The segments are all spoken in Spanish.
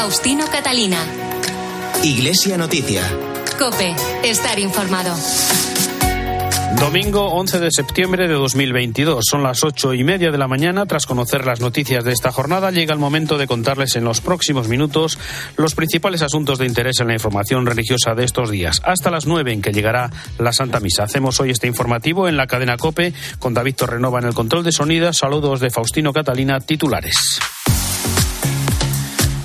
Faustino Catalina. Iglesia Noticia. Cope, estar informado. Domingo 11 de septiembre de 2022. Son las ocho y media de la mañana. Tras conocer las noticias de esta jornada, llega el momento de contarles en los próximos minutos los principales asuntos de interés en la información religiosa de estos días. Hasta las nueve en que llegará la Santa Misa. Hacemos hoy este informativo en la cadena Cope con David Torrenova en el control de sonido. Saludos de Faustino Catalina, titulares.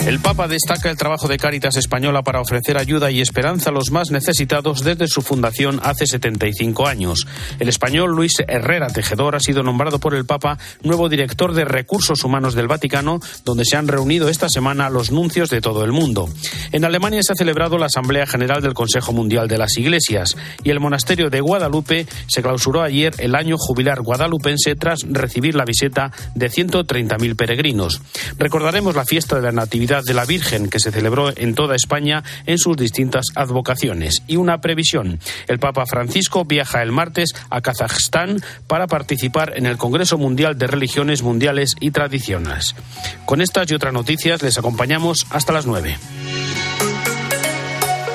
El Papa destaca el trabajo de Cáritas Española para ofrecer ayuda y esperanza a los más necesitados desde su fundación hace 75 años. El español Luis Herrera Tejedor ha sido nombrado por el Papa nuevo director de Recursos Humanos del Vaticano, donde se han reunido esta semana los nuncios de todo el mundo. En Alemania se ha celebrado la Asamblea General del Consejo Mundial de las Iglesias y el monasterio de Guadalupe se clausuró ayer el año jubilar guadalupense tras recibir la visita de 130.000 peregrinos. Recordaremos la fiesta de la Natividad de la Virgen que se celebró en toda España en sus distintas advocaciones. Y una previsión. El Papa Francisco viaja el martes a Kazajstán para participar en el Congreso Mundial de Religiones Mundiales y Tradiciones. Con estas y otras noticias les acompañamos hasta las nueve.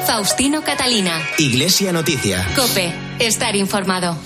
Faustino Catalina. Iglesia Noticia. Cope, estar informado.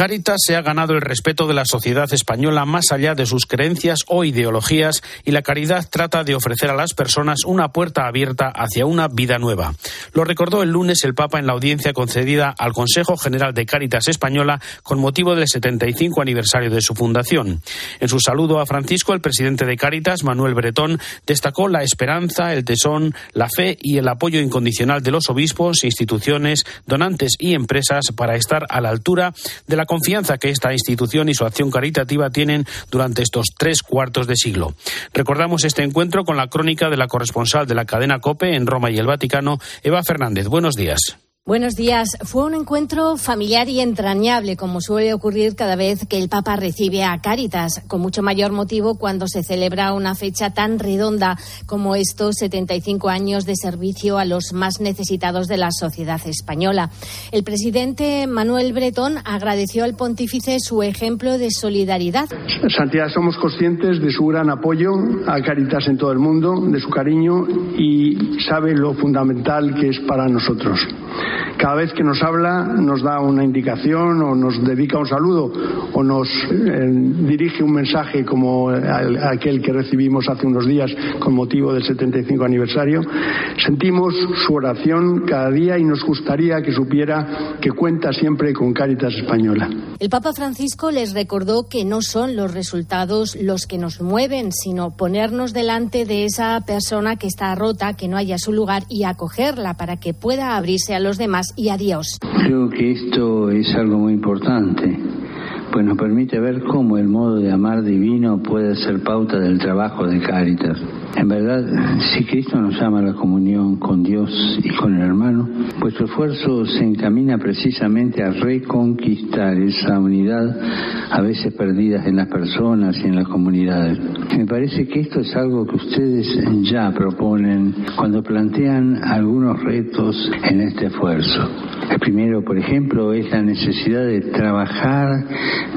Caritas se ha ganado el respeto de la sociedad española más allá de sus creencias o ideologías y la caridad trata de ofrecer a las personas una puerta abierta hacia una vida nueva. Lo recordó el lunes el Papa en la audiencia concedida al Consejo General de Caritas Española con motivo del 75 aniversario de su fundación. En su saludo a Francisco, el presidente de Caritas, Manuel Bretón, destacó la esperanza, el tesón, la fe y el apoyo incondicional de los obispos, instituciones, donantes y empresas para estar a la altura de la confianza que esta institución y su acción caritativa tienen durante estos tres cuartos de siglo. Recordamos este encuentro con la crónica de la corresponsal de la cadena COPE en Roma y el Vaticano, Eva Fernández. Buenos días. Buenos días. Fue un encuentro familiar y entrañable, como suele ocurrir cada vez que el Papa recibe a Cáritas, con mucho mayor motivo cuando se celebra una fecha tan redonda como estos 75 años de servicio a los más necesitados de la sociedad española. El presidente Manuel Bretón agradeció al pontífice su ejemplo de solidaridad. Santidad, somos conscientes de su gran apoyo a Cáritas en todo el mundo, de su cariño y sabe lo fundamental que es para nosotros. Cada vez que nos habla nos da una indicación o nos dedica un saludo o nos eh, dirige un mensaje como aquel que recibimos hace unos días con motivo del 75 aniversario. Sentimos su oración cada día y nos gustaría que supiera que cuenta siempre con Cáritas Española. El Papa Francisco les recordó que no son los resultados los que nos mueven, sino ponernos delante de esa persona que está rota, que no haya su lugar y acogerla para que pueda abrirse a los demás y. Creo que esto es algo muy importante, pues nos permite ver cómo el modo de amar divino puede ser pauta del trabajo de Cáritas. En verdad, si Cristo nos llama a la comunión con Dios y con el hermano, vuestro esfuerzo se encamina precisamente a reconquistar esa unidad a veces perdida en las personas y en las comunidades. Me parece que esto es algo que ustedes ya proponen cuando plantean algunos retos en este esfuerzo. El primero, por ejemplo, es la necesidad de trabajar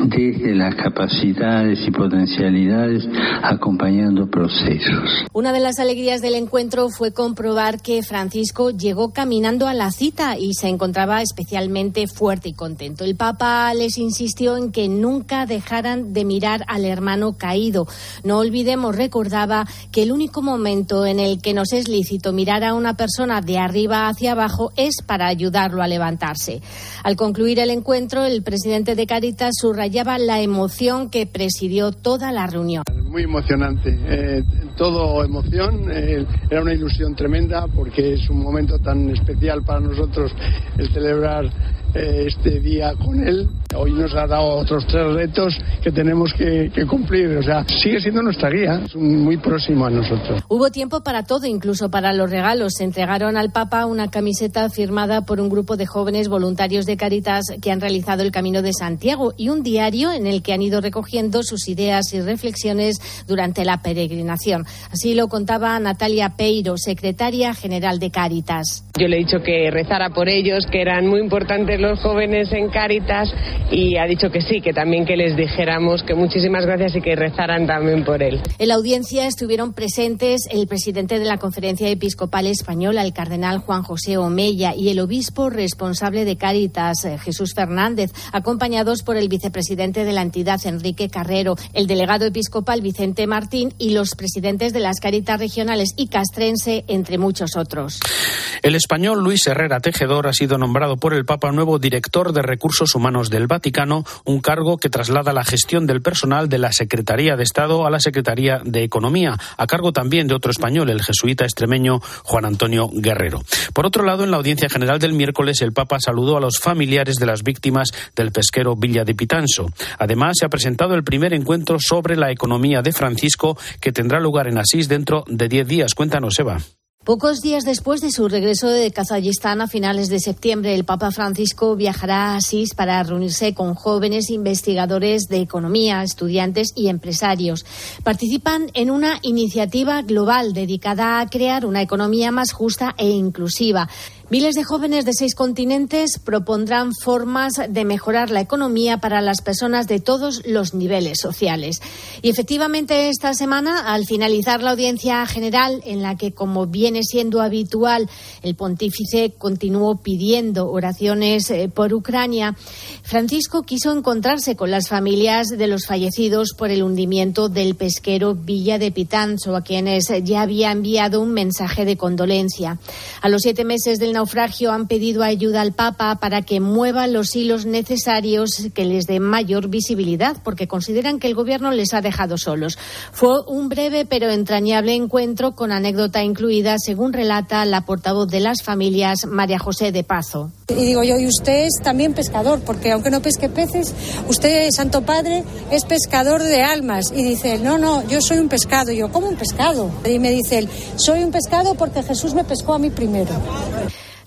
desde las capacidades y potencialidades acompañando procesos. Una de las alegrías del encuentro fue comprobar que Francisco llegó caminando a la cita y se encontraba especialmente fuerte y contento. El Papa les insistió en que nunca dejaran de mirar al hermano caído. No olvidemos, recordaba, que el único momento en el que nos es lícito mirar a una persona de arriba hacia abajo es para ayudarlo a levantarse. Al concluir el encuentro, el presidente de Caritas subrayaba la emoción que presidió toda la reunión. Muy emocionante. Eh, todo emoción. Era una ilusión tremenda porque es un momento tan especial para nosotros el celebrar eh, este día con él. Hoy nos ha dado otros tres retos que tenemos que, cumplir. O sea, sigue siendo nuestra guía, es muy próximo a nosotros. Hubo tiempo para todo, incluso para los regalos. Se entregaron al Papa una camiseta firmada por un grupo de jóvenes voluntarios de Caritas que han realizado el Camino de Santiago y un diario en el que han ido recogiendo sus ideas y reflexiones durante la peregrinación. Así lo contaba Natalia Peiro, secretaria general de Caritas. Yo le he dicho que rezara por ellos, que eran muy importantes los jóvenes en Caritas y ha dicho que sí, que también que les dijéramos que muchísimas gracias y que rezaran también por él. En la audiencia estuvieron presentes el presidente de la Conferencia Episcopal Española, el cardenal Juan José Omeya, y el obispo responsable de Cáritas, eh, Jesús Fernández, acompañados por el vicepresidente de la entidad, Enrique Carrero, el delegado episcopal Vicente Martín y los presidentes de las Cáritas regionales y castrense, entre muchos otros. El español Luis Herrera Tejedor ha sido nombrado por el Papa nuevo director de Recursos Humanos del Vaticano, un cargo que traslada la gestión del personal de la Secretaría de Estado a la Secretaría de Economía, a cargo también de otro español, el jesuita extremeño Juan Antonio Guerrero. Por otro lado, en la audiencia general del miércoles, el Papa saludó a los familiares de las víctimas del pesquero Villa de Pitanso. Además, se ha presentado el primer encuentro sobre la economía de Francisco, que tendrá lugar en Asís dentro de diez días. Cuéntanos, Eva. Pocos días después de su regreso de Kazajistán a finales de septiembre, el Papa Francisco viajará a Asís para reunirse con jóvenes investigadores de economía, estudiantes y empresarios. Participan en una iniciativa global dedicada a crear una economía más justa e inclusiva. Miles de jóvenes de seis continentes propondrán formas de mejorar la economía para las personas de todos los niveles sociales. Y efectivamente, esta semana, al finalizar la audiencia general, en la que, como viene siendo habitual, el pontífice continuó pidiendo oraciones eh, por Ucrania, Francisco quiso encontrarse con las familias de los fallecidos por el hundimiento del pesquero Villa de Pitanzo, a quienes ya había enviado un mensaje de condolencia. A los siete meses del naufragio han pedido ayuda al Papa para que mueva los hilos necesarios que les dé mayor visibilidad, porque consideran que el Gobierno les ha dejado solos. Fue un breve pero entrañable encuentro con anécdota incluida, según relata la portavoz de las familias, María José de Pazo. Y digo yo, y usted es también pescador, porque aunque no pesque peces, usted, Santo Padre, es pescador de almas. Y dice no, no, yo soy un pescado. Y yo, ¿cómo un pescado? Y me dice él, soy un pescado porque Jesús me pescó a mí primero.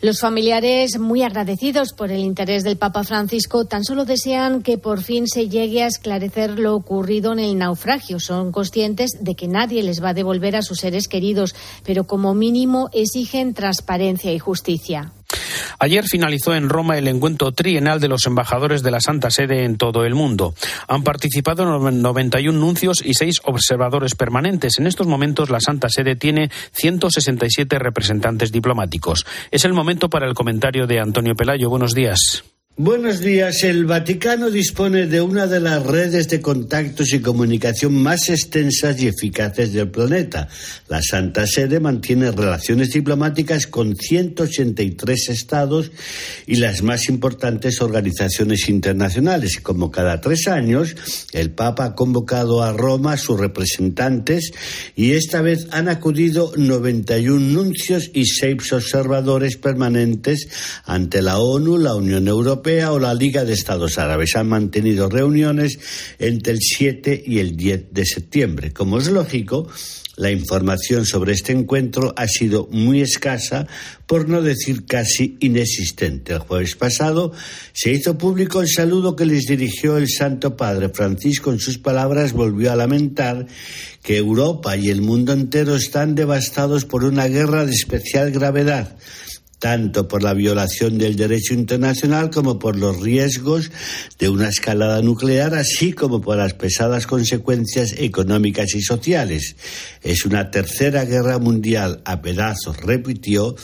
Los familiares, muy agradecidos por el interés del Papa Francisco, tan solo desean que por fin se llegue a esclarecer lo ocurrido en el naufragio. Son conscientes de que nadie les va a devolver a sus seres queridos, pero como mínimo exigen transparencia y justicia. Ayer finalizó en Roma el encuentro trienal de los embajadores de la Santa Sede en todo el mundo. Han participado 91 nuncios y 6 observadores permanentes. En estos momentos la Santa Sede tiene 167 representantes diplomáticos. Es el momento para el comentario de Antonio Pelayo. Buenos días. Buenos días. El Vaticano dispone de una de las redes de contactos y comunicación más extensas y eficaces del planeta. La Santa Sede mantiene relaciones diplomáticas con 183 estados y las más importantes organizaciones internacionales. Como cada tres años, el Papa ha convocado a Roma a sus representantes y esta vez han acudido 91 nuncios y seis observadores permanentes ante la ONU, la Unión Europea, o la Liga de Estados Árabes. Han mantenido reuniones entre el 7 y el 10 de septiembre. Como es lógico, la información sobre este encuentro ha sido muy escasa, por no decir casi inexistente. El jueves pasado se hizo público el saludo que les dirigió el Santo Padre Francisco. En sus palabras volvió a lamentar que Europa y el mundo entero están devastados por una guerra de especial gravedad tanto por la violación del derecho internacional como por los riesgos de una escalada nuclear, así como por las pesadas consecuencias económicas y sociales. Es una tercera guerra mundial a pedazos, repitió,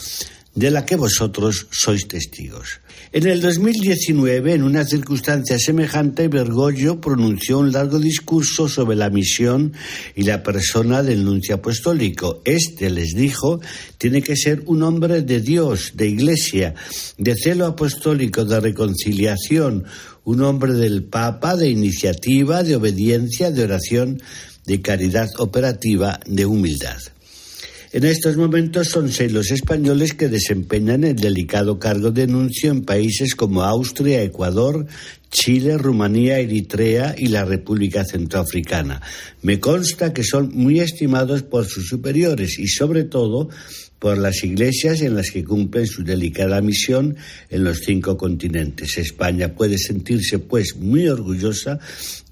de la que vosotros sois testigos. En el 2019, en una circunstancia semejante, Bergoglio pronunció un largo discurso sobre la misión y la persona del nuncio apostólico. Este les dijo, tiene que ser un hombre de Dios, de iglesia, de celo apostólico, de reconciliación, un hombre del Papa, de iniciativa, de obediencia, de oración, de caridad operativa, de humildad. En estos momentos son seis los españoles que desempeñan el delicado cargo de nuncio en países como Austria, Ecuador, Chile, Rumanía, Eritrea y la República Centroafricana. Me consta que son muy estimados por sus superiores y sobre todo por las iglesias en las que cumplen su delicada misión en los cinco continentes. España puede sentirse, pues, muy orgullosa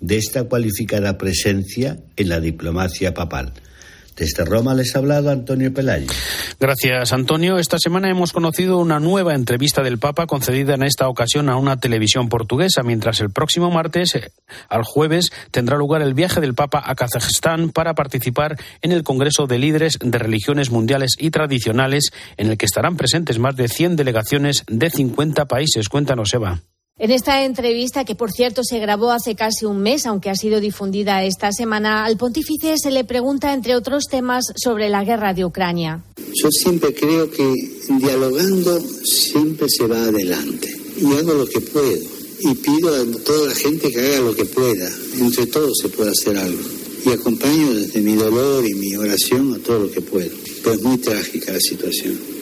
de esta cualificada presencia en la diplomacia papal. Desde Roma les ha hablado Antonio Pelayo. Gracias, Antonio. Esta semana hemos conocido una nueva entrevista del Papa concedida en esta ocasión a una televisión portuguesa, mientras el próximo martes, al jueves, tendrá lugar el viaje del Papa a Kazajistán para participar en el Congreso de Líderes de Religiones Mundiales y Tradicionales, en el que estarán presentes más de 100 delegaciones de 50 países. Cuéntanos, Eva. En esta entrevista, que por cierto se grabó hace casi un mes, aunque ha sido difundida esta semana, al pontífice se le pregunta, entre otros temas, sobre la guerra de Ucrania. Yo siempre creo que dialogando siempre se va adelante. Y hago lo que puedo. Y pido a toda la gente que haga lo que pueda. Entre todos se puede hacer algo. Y acompaño desde mi dolor y mi oración a todo lo que puedo. Pero es muy trágica la situación.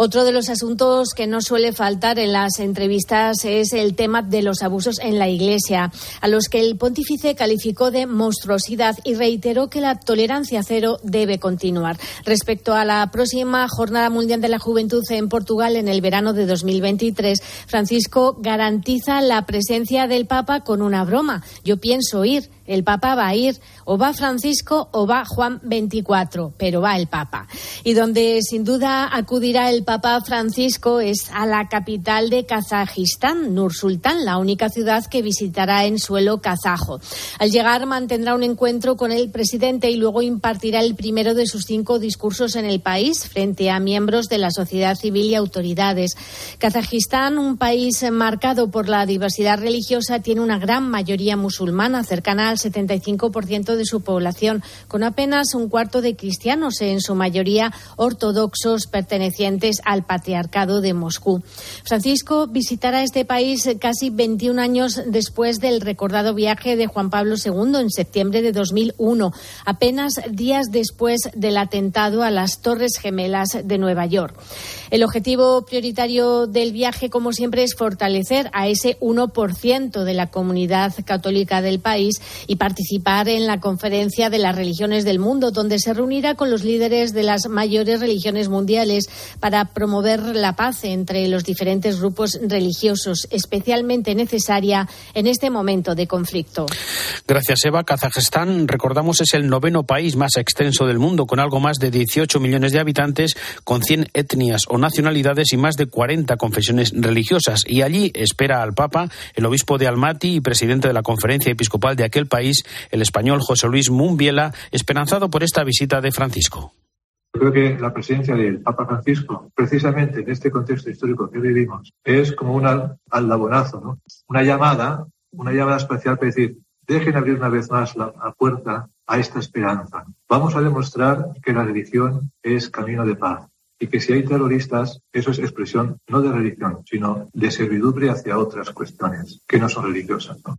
Otro de los asuntos que no suele faltar en las entrevistas es el tema de los abusos en la Iglesia, a los que el pontífice calificó de monstruosidad y reiteró que la tolerancia cero debe continuar. Respecto a la próxima Jornada Mundial de la Juventud en Portugal en el verano de 2023, Francisco garantiza la presencia del Papa con una broma. Yo pienso ir el Papa va a ir, o va Francisco o va Juan 24, pero va el Papa. Y donde sin duda acudirá el Papa Francisco es a la capital de Kazajistán, Nur Sultán, la única ciudad que visitará en suelo kazajo. Al llegar mantendrá un encuentro con el presidente y luego impartirá el primero de sus cinco discursos en el país frente a miembros de la sociedad civil y autoridades. Kazajistán, un país marcado por la diversidad religiosa, tiene una gran mayoría musulmana cercana al 75% de su población, con apenas un cuarto de cristianos, en su mayoría ortodoxos pertenecientes al patriarcado de Moscú. Francisco visitará este país casi 21 años después del recordado viaje de Juan Pablo II en septiembre de 2001, apenas días después del atentado a las Torres Gemelas de Nueva York. El objetivo prioritario del viaje, como siempre, es fortalecer a ese 1% de la comunidad católica del país y participar en la Conferencia de las Religiones del Mundo, donde se reunirá con los líderes de las mayores religiones mundiales para promover la paz entre los diferentes grupos religiosos, especialmente necesaria en este momento de conflicto. Gracias, Eva. Kazajistán, recordamos, es el noveno país más extenso del mundo, con algo más de 18 millones de habitantes, con 100 etnias o nacionalidades y más de 40 confesiones religiosas. Y allí espera al Papa, el obispo de Almaty y presidente de la conferencia episcopal de aquel país país, el español José Luis Mumbiela, esperanzado por esta visita de Francisco. Creo que la presencia del Papa Francisco, precisamente en este contexto histórico que vivimos, es como un aldabonazo, ¿no? una llamada, una llamada especial para decir, dejen abrir una vez más la, la puerta a esta esperanza. Vamos a demostrar que la religión es camino de paz y que si hay terroristas, eso es expresión no de religión, sino de servidumbre hacia otras cuestiones que no son religiosas. ¿no?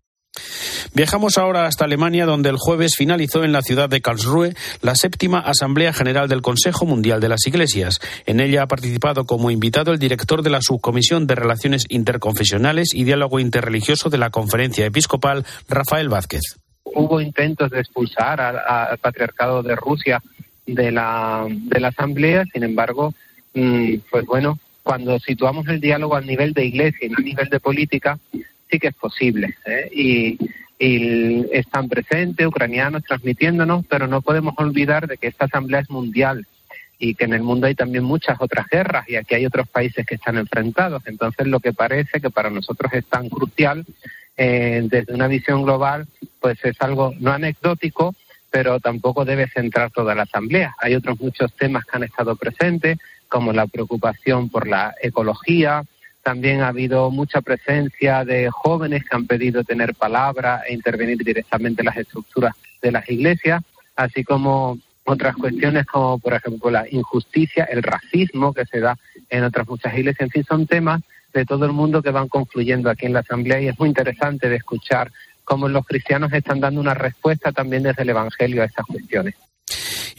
Viajamos ahora hasta Alemania, donde el jueves finalizó en la ciudad de Karlsruhe la séptima Asamblea General del Consejo Mundial de las Iglesias. En ella ha participado como invitado el director de la Subcomisión de Relaciones Interconfesionales y Diálogo Interreligioso de la Conferencia Episcopal, Rafael Vázquez. Hubo intentos de expulsar al, patriarcado de Rusia de la, de la Asamblea, sin embargo, mm, pues bueno, cuando situamos el diálogo a nivel de iglesia y no a nivel de política, sí que es posible. ¿eh? Y, están presentes, ucranianos, transmitiéndonos, pero no podemos olvidar de que esta asamblea es mundial y que en el mundo hay también muchas otras guerras y aquí hay otros países que están enfrentados. Entonces, lo que parece que para nosotros es tan crucial eh, desde una visión global, pues es algo no anecdótico, pero tampoco debe centrar toda la asamblea. Hay otros muchos temas que han estado presentes, como la preocupación por la ecología, también ha habido mucha presencia de jóvenes que han pedido tener palabra e intervenir directamente en las estructuras de las iglesias, así como otras cuestiones como, por ejemplo, la injusticia, el racismo que se da en otras muchas iglesias. En fin, son temas de todo el mundo que van confluyendo aquí en la Asamblea y es muy interesante de escuchar cómo los cristianos están dando una respuesta también desde el Evangelio a estas cuestiones.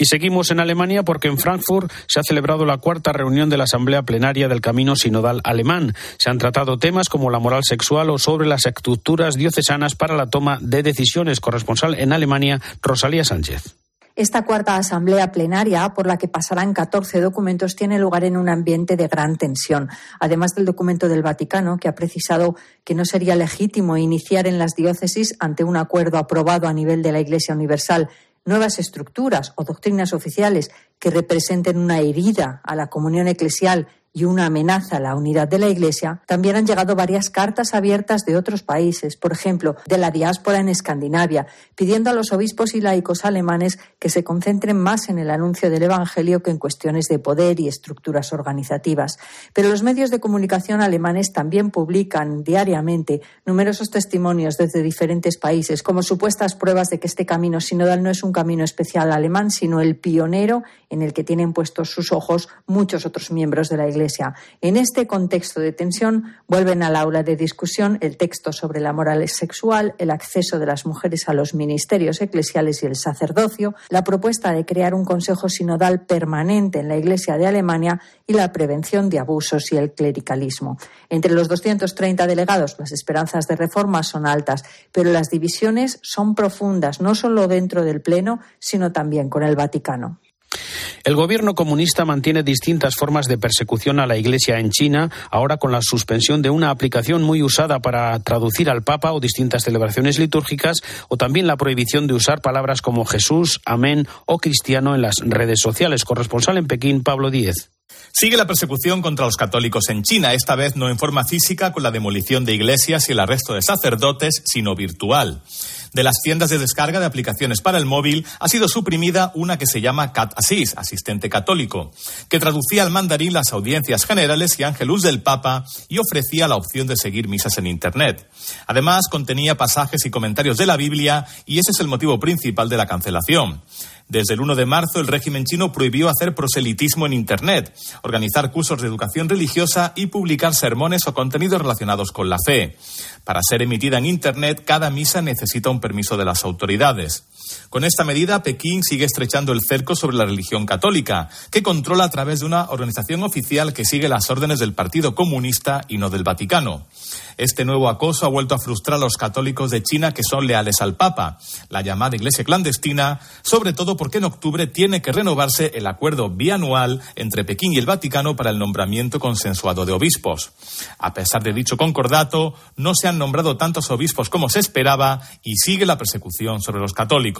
Y seguimos en Alemania porque en Frankfurt se ha celebrado la cuarta reunión de la Asamblea Plenaria del Camino Sinodal Alemán. Se han tratado temas como la moral sexual o sobre las estructuras diocesanas para la toma de decisiones. Corresponsal en Alemania, Rosalía Sánchez. Esta cuarta asamblea plenaria, por la que pasarán 14 documentos, tiene lugar en un ambiente de gran tensión. Además del documento del Vaticano, que ha precisado que no sería legítimo iniciar en las diócesis ante un acuerdo aprobado a nivel de la Iglesia Universal nuevas estructuras o doctrinas oficiales que representen una herida a la comunión eclesial y una amenaza a la unidad de la Iglesia, también han llegado varias cartas abiertas de otros países, por ejemplo, de la diáspora en Escandinavia, pidiendo a los obispos y laicos alemanes que se concentren más en el anuncio del Evangelio que en cuestiones de poder y estructuras organizativas. Pero los medios de comunicación alemanes también publican diariamente numerosos testimonios desde diferentes países como supuestas pruebas de que este camino sinodal no es un camino especial alemán, sino el pionero en el que tienen puestos sus ojos muchos otros miembros de la En este contexto de tensión, vuelven al aula de discusión el texto sobre la moral sexual, el acceso de las mujeres a los ministerios eclesiales y el sacerdocio, la propuesta de crear un consejo sinodal permanente en la Iglesia de Alemania y la prevención de abusos y el clericalismo. Entre los 230 delegados, las esperanzas de reforma son altas, pero las divisiones son profundas, no solo dentro del Pleno, sino también con el Vaticano. El gobierno comunista mantiene distintas formas de persecución a la Iglesia en China, ahora con la suspensión de una aplicación muy usada para traducir al Papa o distintas celebraciones litúrgicas, o también la prohibición de usar palabras como Jesús, Amén o cristiano en las redes sociales. Corresponsal en Pekín, Pablo Díez. Sigue la persecución contra los católicos en China, esta vez no en forma física con la demolición de iglesias y el arresto de sacerdotes, sino virtual. De las tiendas de descarga de aplicaciones para el móvil ha sido suprimida una que se llama Cat Assist, asistente católico, que traducía al mandarín las audiencias generales y ángelus del Papa y ofrecía la opción de seguir misas en Internet. Además, contenía pasajes y comentarios de la Biblia y ese es el motivo principal de la cancelación. Desde el 1 de marzo, el régimen chino prohibió hacer proselitismo en Internet, organizar cursos de educación religiosa y publicar sermones o contenidos relacionados con la fe. Para ser emitida en Internet, cada misa necesita un permiso de las autoridades. Con esta medida, Pekín sigue estrechando el cerco sobre la religión católica, que controla a través de una organización oficial que sigue las órdenes del Partido Comunista y no del Vaticano. Este nuevo acoso ha vuelto a frustrar a los católicos de China que son leales al Papa, la llamada Iglesia clandestina, sobre todo porque en octubre tiene que renovarse el acuerdo bianual entre Pekín y el Vaticano para el nombramiento consensuado de obispos. A pesar de dicho concordato, no se han nombrado tantos obispos como se esperaba y sigue la persecución sobre los católicos.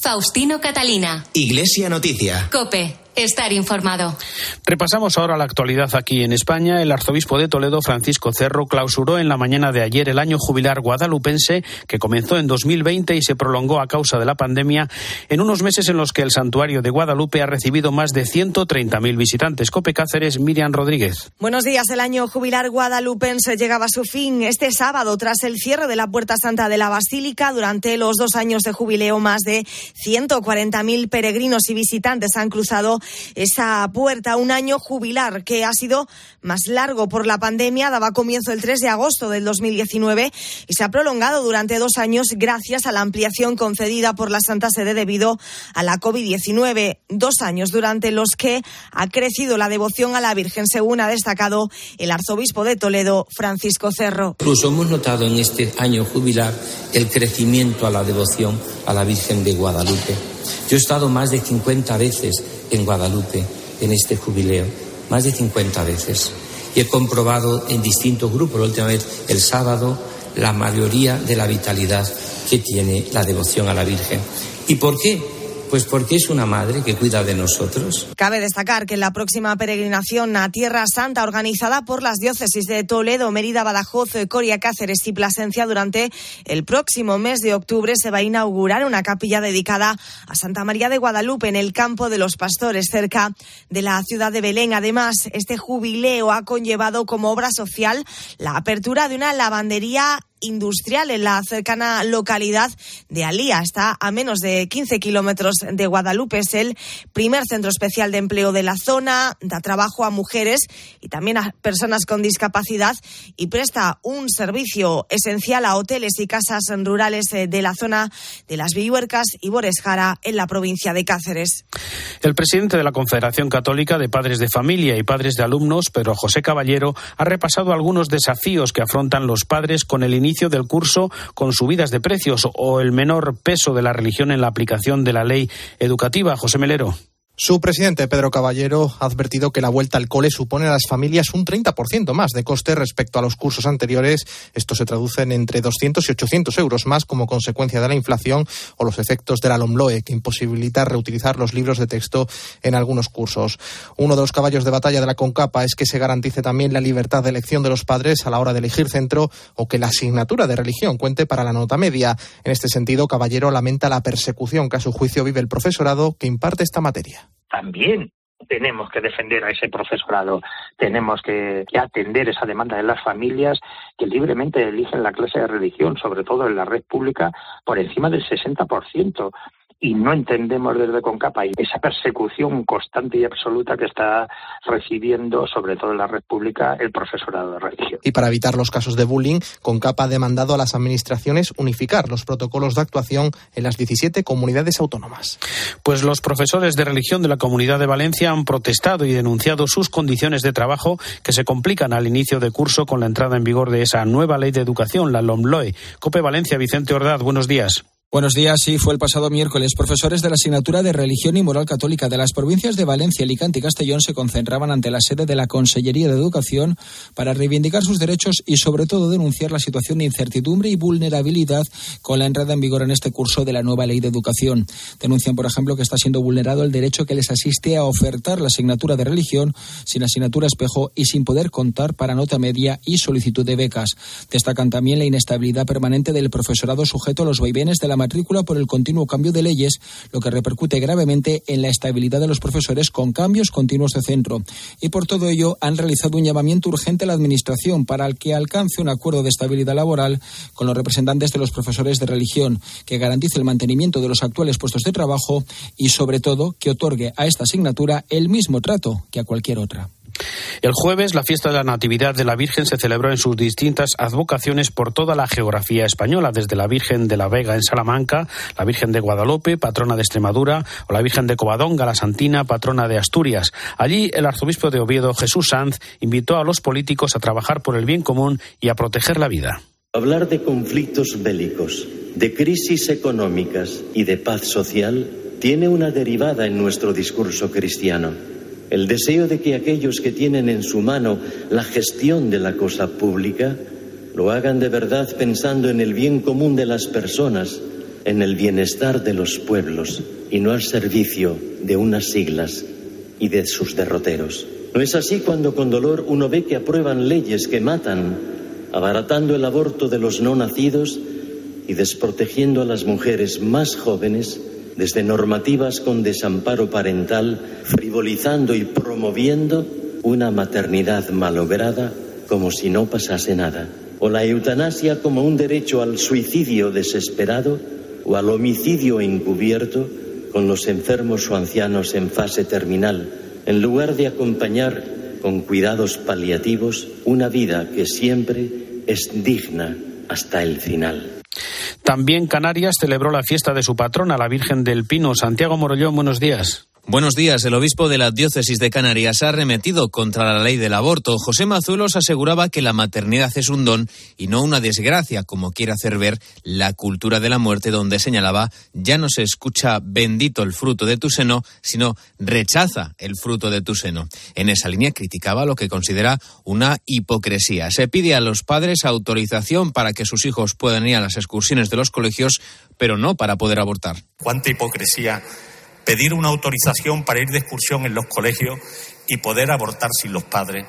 Faustino Catalina. Iglesia Noticia. Cope. Estar informado. Repasamos ahora la actualidad aquí en España. El arzobispo de Toledo, Francisco Cerro, clausuró en la mañana de ayer el año jubilar guadalupense que comenzó en 2020 y se prolongó a causa de la pandemia en unos meses en los que el santuario de Guadalupe ha recibido más de 130.000 visitantes. Cope Cáceres, Miriam Rodríguez. Buenos días. El año jubilar guadalupense llegaba a su fin este sábado tras el cierre de la Puerta Santa de la Basílica. Durante los dos años de jubileo, más de 140.000 peregrinos y visitantes han cruzado esa puerta, un año jubilar que ha sido más largo por la pandemia, daba comienzo el 3 de agosto del 2019 y se ha prolongado durante dos años gracias a la ampliación concedida por la Santa Sede debido a la COVID-19. Dos años durante los que ha crecido la devoción a la Virgen, según ha destacado el arzobispo de Toledo, Francisco Cerro. Incluso hemos notado en este año jubilar el crecimiento a la devoción a la Virgen de Guadalupe. Yo he estado más de 50 veces en Guadalupe en este jubileo, más de 50 veces. Y he comprobado en distintos grupos, la última vez el sábado, la mayoría de la vitalidad que tiene la devoción a la Virgen. ¿Y por qué? Pues porque es una madre que cuida de nosotros. Cabe destacar que en la próxima peregrinación a Tierra Santa, organizada por las diócesis de Toledo, Mérida, Badajoz, Coria, Cáceres y Plasencia, durante el próximo mes de octubre se va a inaugurar una capilla dedicada a Santa María de Guadalupe en el campo de los pastores, cerca de la ciudad de Belén. Además, este jubileo ha conllevado como obra social la apertura de una lavandería industrial en la cercana localidad de Alía. Está a menos de 15 kilómetros de Guadalupe. Es el primer centro especial de empleo de la zona. Da trabajo a mujeres y también a personas con discapacidad y presta un servicio esencial a hoteles y casas rurales eh, de la zona de las Villuercas y Boresjara en la provincia de Cáceres. El presidente de la Confederación Católica de Padres de Familia y Padres de Alumnos, Pedro José Caballero, ha repasado algunos desafíos que afrontan los padres con el inicio del curso con subidas de precios o el menor peso de la religión en la aplicación de la ley educativa. José Melero. Su presidente, Pedro Caballero, ha advertido que la vuelta al cole supone a las familias un 30% más de coste respecto a los cursos anteriores. Esto se traduce en entre 200 y 800 euros más como consecuencia de la inflación o los efectos de la LOMLOE, que imposibilita reutilizar los libros de texto en algunos cursos. Uno de los caballos de batalla de la CONCAPA es que se garantice también la libertad de elección de los padres a la hora de elegir centro o que la asignatura de religión cuente para la nota media. En este sentido, Caballero lamenta la persecución que a su juicio vive el profesorado que imparte esta materia también tenemos que defender a ese profesorado, tenemos que, atender esa demanda de las familias que libremente eligen la clase de religión, sobre todo en la red pública, por encima del 60% y no entendemos desde Concapa esa persecución constante y absoluta que está recibiendo, sobre todo en la red pública, el profesorado de religión. Y para evitar los casos de bullying, Concapa ha demandado a las administraciones unificar los protocolos de actuación en las 17 comunidades autónomas. Pues los profesores de religión de la Comunidad de Valencia han protestado y denunciado sus condiciones de trabajo que se complican al inicio de curso con la entrada en vigor de esa nueva ley de educación, la LOMLOE. Cope Valencia, Vicente Ordaz, buenos días. Buenos días. Sí, fue el pasado miércoles. Profesores de la asignatura de Religión y Moral Católica de las provincias de Valencia, Alicante y Castellón se concentraban ante la sede de la Consellería de Educación para reivindicar sus derechos y, sobre todo, denunciar la situación de incertidumbre y vulnerabilidad con la entrada en vigor en este curso de la nueva Ley de Educación. Denuncian, por ejemplo, que está siendo vulnerado el derecho que les asiste a ofertar la asignatura de Religión sin asignatura espejo y sin poder contar para nota media y solicitud de becas. Destacan también la inestabilidad permanente del profesorado sujeto a los vaivenes de la matrícula por el continuo cambio de leyes, lo que repercute gravemente en la estabilidad de los profesores con cambios continuos de centro. Y por todo ello han realizado un llamamiento urgente a la Administración para que alcance un acuerdo de estabilidad laboral con los representantes de los profesores de religión, que garantice el mantenimiento de los actuales puestos de trabajo y, sobre todo, que otorgue a esta asignatura el mismo trato que a cualquier otra. El jueves, la fiesta de la Natividad de la Virgen se celebró en sus distintas advocaciones por toda la geografía española, desde la Virgen de la Vega en Salamanca, la Virgen de Guadalupe, patrona de Extremadura, o la Virgen de Covadonga, la Santina, patrona de Asturias. Allí, el arzobispo de Oviedo, Jesús Sanz, invitó a los políticos a trabajar por el bien común y a proteger la vida. Hablar de conflictos bélicos, de crisis económicas y de paz social tiene una derivada en nuestro discurso cristiano el deseo de que aquellos que tienen en su mano la gestión de la cosa pública lo hagan de verdad pensando en el bien común de las personas, en el bienestar de los pueblos y no al servicio de unas siglas y de sus derroteros. ¿No es así cuando con dolor uno ve que aprueban leyes que matan, abaratando el aborto de los no nacidos y desprotegiendo a las mujeres más jóvenes? Desde normativas con desamparo parental, frivolizando y promoviendo una maternidad malograda como si no pasase nada, o la eutanasia como un derecho al suicidio desesperado o al homicidio encubierto con los enfermos o ancianos en fase terminal, en lugar de acompañar con cuidados paliativos una vida que siempre es digna hasta el final. También Canarias celebró la fiesta de su patrona, la Virgen del Pino. Santiago Morollón, buenos días. Buenos días. El obispo de la diócesis de Canarias ha remetido contra la ley del aborto. José Mazuelos aseguraba que la maternidad es un don y no una desgracia, como quiere hacer ver la cultura de la muerte, donde señalaba ya no se escucha bendito el fruto de tu seno, sino rechaza el fruto de tu seno. En esa línea criticaba lo que considera una hipocresía. Se pide a los padres autorización para que sus hijos puedan ir a las excursiones de los colegios, pero no para poder abortar. ¿Cuánta hipocresía? Pedir una autorización para ir de excursión en los colegios y poder abortar sin los padres.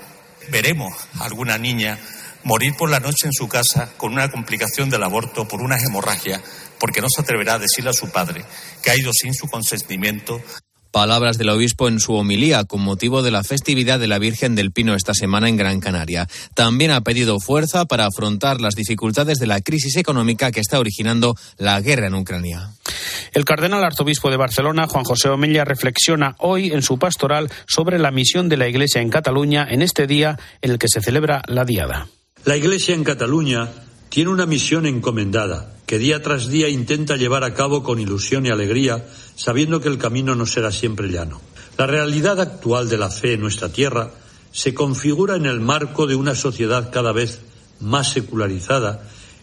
Veremos a alguna niña morir por la noche en su casa con una complicación del aborto por una hemorragia porque no se atreverá a decirle a su padre que ha ido sin su consentimiento Palabras del obispo en su homilía con motivo de la festividad de la Virgen del Pino esta semana en Gran Canaria. También ha pedido fuerza para afrontar las dificultades de la crisis económica que está originando la guerra en Ucrania. El cardenal arzobispo de Barcelona, Juan José Omella, reflexiona hoy en su pastoral sobre la misión de la Iglesia en Cataluña en este día en el que se celebra la Diada. La Iglesia en Cataluña tiene una misión encomendada que día tras día intenta llevar a cabo con ilusión y alegría, sabiendo que el camino no será siempre llano. La realidad actual de la fe en nuestra tierra se configura en el marco de una sociedad cada vez más secularizada,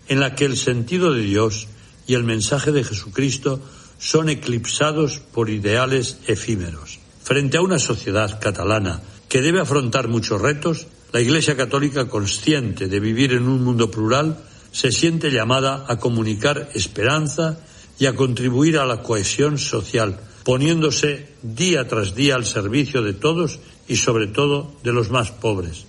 en la que el sentido de Dios y el mensaje de Jesucristo son eclipsados por ideales efímeros. Frente a una sociedad catalana que debe afrontar muchos retos, la Iglesia Católica, consciente de vivir en un mundo plural, se siente llamada a comunicar esperanza y a contribuir a la cohesión social, poniéndose día tras día al servicio de todos y sobre todo de los más pobres.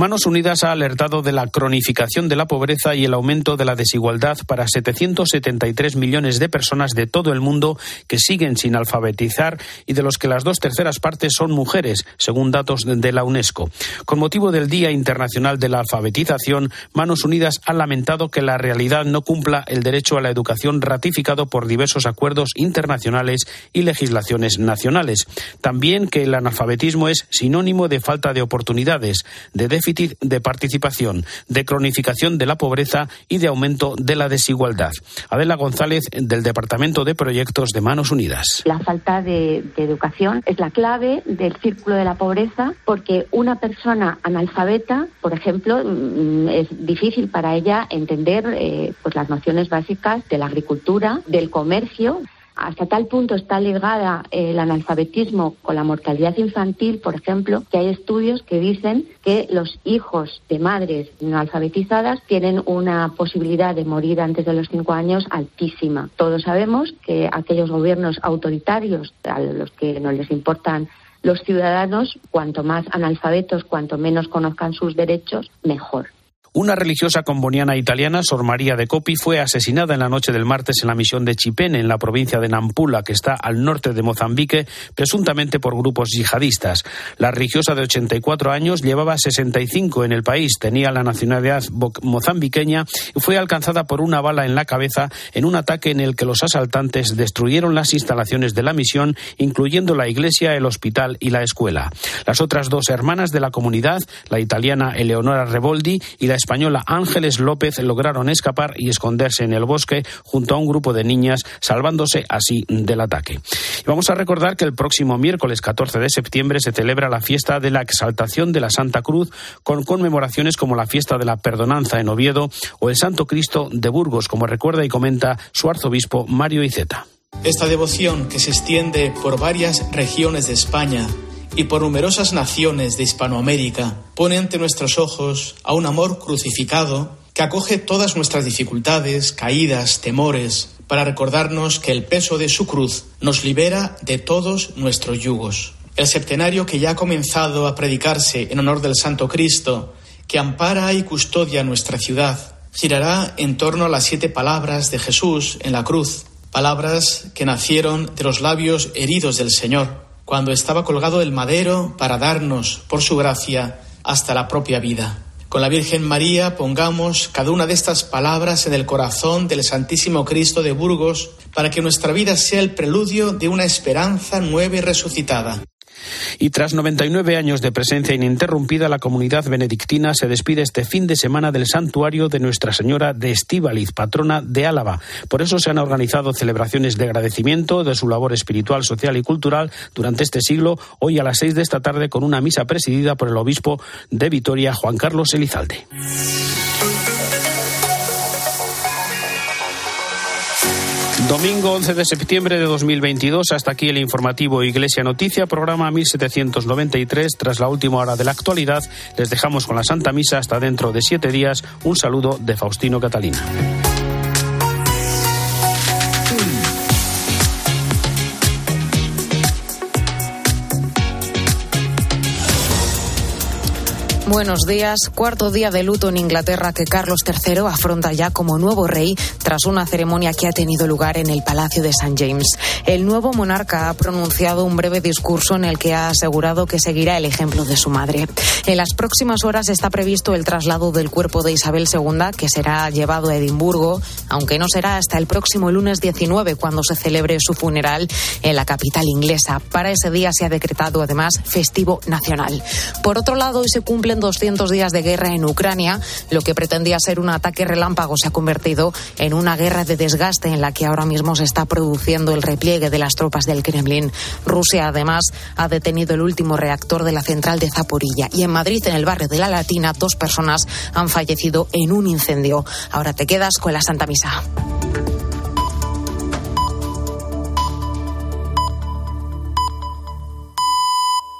Manos Unidas ha alertado de la cronificación de la pobreza y el aumento de la desigualdad para 773 millones de personas de todo el mundo que siguen sin alfabetizar y de los que las dos terceras partes son mujeres, según datos de la UNESCO. Con motivo del Día Internacional de la Alfabetización, Manos Unidas ha lamentado que la realidad no cumpla el derecho a la educación ratificado por diversos acuerdos internacionales y legislaciones nacionales. También que el analfabetismo es sinónimo de falta de oportunidades, de déficit de participación, de cronificación de la pobreza y de aumento de la desigualdad. Adela González, del Departamento de Proyectos de Manos Unidas. La falta de, educación es la clave del círculo de la pobreza porque una persona analfabeta, por ejemplo, mm, es difícil para ella entender eh, pues las nociones básicas de la agricultura, del comercio hasta tal punto está ligada el analfabetismo con la mortalidad infantil, por ejemplo, que hay estudios que dicen que los hijos de madres no alfabetizadas tienen una posibilidad de morir antes de los cinco años altísima. Todos sabemos que aquellos gobiernos autoritarios a los que no les importan los ciudadanos, cuanto más analfabetos, cuanto menos conozcan sus derechos, mejor. Una religiosa comboniana italiana, Sor María de Copi, fue asesinada en la noche del martes en la misión de Chipene, en la provincia de Nampula, que está al norte de Mozambique, presuntamente por grupos yihadistas. La religiosa de 84 años llevaba 65 en el país, tenía la nacionalidad mozambiqueña y fue alcanzada por una bala en la cabeza en un ataque en el que los asaltantes destruyeron las instalaciones de la misión, incluyendo la iglesia, el hospital y la escuela. Las otras dos hermanas de la comunidad, la italiana Eleonora Reboldi y la española Ángeles López lograron escapar y esconderse en el bosque junto a un grupo de niñas, salvándose así del ataque. Y vamos a recordar que el próximo miércoles 14 de septiembre se celebra la fiesta de la exaltación de la Santa Cruz con conmemoraciones como la fiesta de la Perdonanza en Oviedo o el Santo Cristo de Burgos, como recuerda y comenta su arzobispo Mario Iceta. Esta devoción, que se extiende por varias regiones de España, y por numerosas naciones de Hispanoamérica, pone ante nuestros ojos a un amor crucificado que acoge todas nuestras dificultades, caídas, temores, para recordarnos que el peso de su cruz nos libera de todos nuestros yugos. El septenario que ya ha comenzado a predicarse en honor del Santo Cristo, que ampara y custodia nuestra ciudad, girará en torno a las siete palabras de Jesús en la cruz, palabras que nacieron de los labios heridos del Señor cuando estaba colgado del madero para darnos, por su gracia, hasta la propia vida. Con la Virgen María pongamos cada una de estas palabras en el corazón del Santísimo Cristo de Burgos para que nuestra vida sea el preludio de una esperanza nueva y resucitada. Y tras 99 años de presencia ininterrumpida, la comunidad benedictina se despide este fin de semana del santuario de Nuestra Señora de Estíbaliz, patrona de Álava. Por eso se han organizado celebraciones de agradecimiento de su labor espiritual, social y cultural durante este siglo, hoy a las seis de esta tarde con una misa presidida por el obispo de Vitoria, Juan Carlos Elizalde. Domingo 11 de septiembre de 2022, hasta aquí el informativo Iglesia Noticia, programa 1793. Tras la última hora de la actualidad, les dejamos con la Santa Misa hasta dentro de siete días. Un saludo de Faustino Catalina. Buenos días. Cuarto día de luto en Inglaterra que Carlos III afronta ya como nuevo rey tras una ceremonia que ha tenido lugar en el Palacio de St. James. El nuevo monarca ha pronunciado un breve discurso en el que ha asegurado que seguirá el ejemplo de su madre. En las próximas horas está previsto el traslado del cuerpo de Isabel II, que será llevado a Edimburgo, aunque no será hasta el próximo lunes 19 cuando se celebre su funeral en la capital inglesa. Para ese día se ha decretado además festivo nacional. Por otro lado, hoy se cumplen 200 días de guerra en Ucrania. Lo que pretendía ser un ataque relámpago se ha convertido en una guerra de desgaste en la que ahora mismo se está produciendo el repliegue de las tropas del Kremlin. Rusia, además, ha detenido el último reactor de la central de Zaporilla. Y en Madrid, en el barrio de La Latina, dos personas han fallecido en un incendio. Ahora te quedas con la Santa Misa.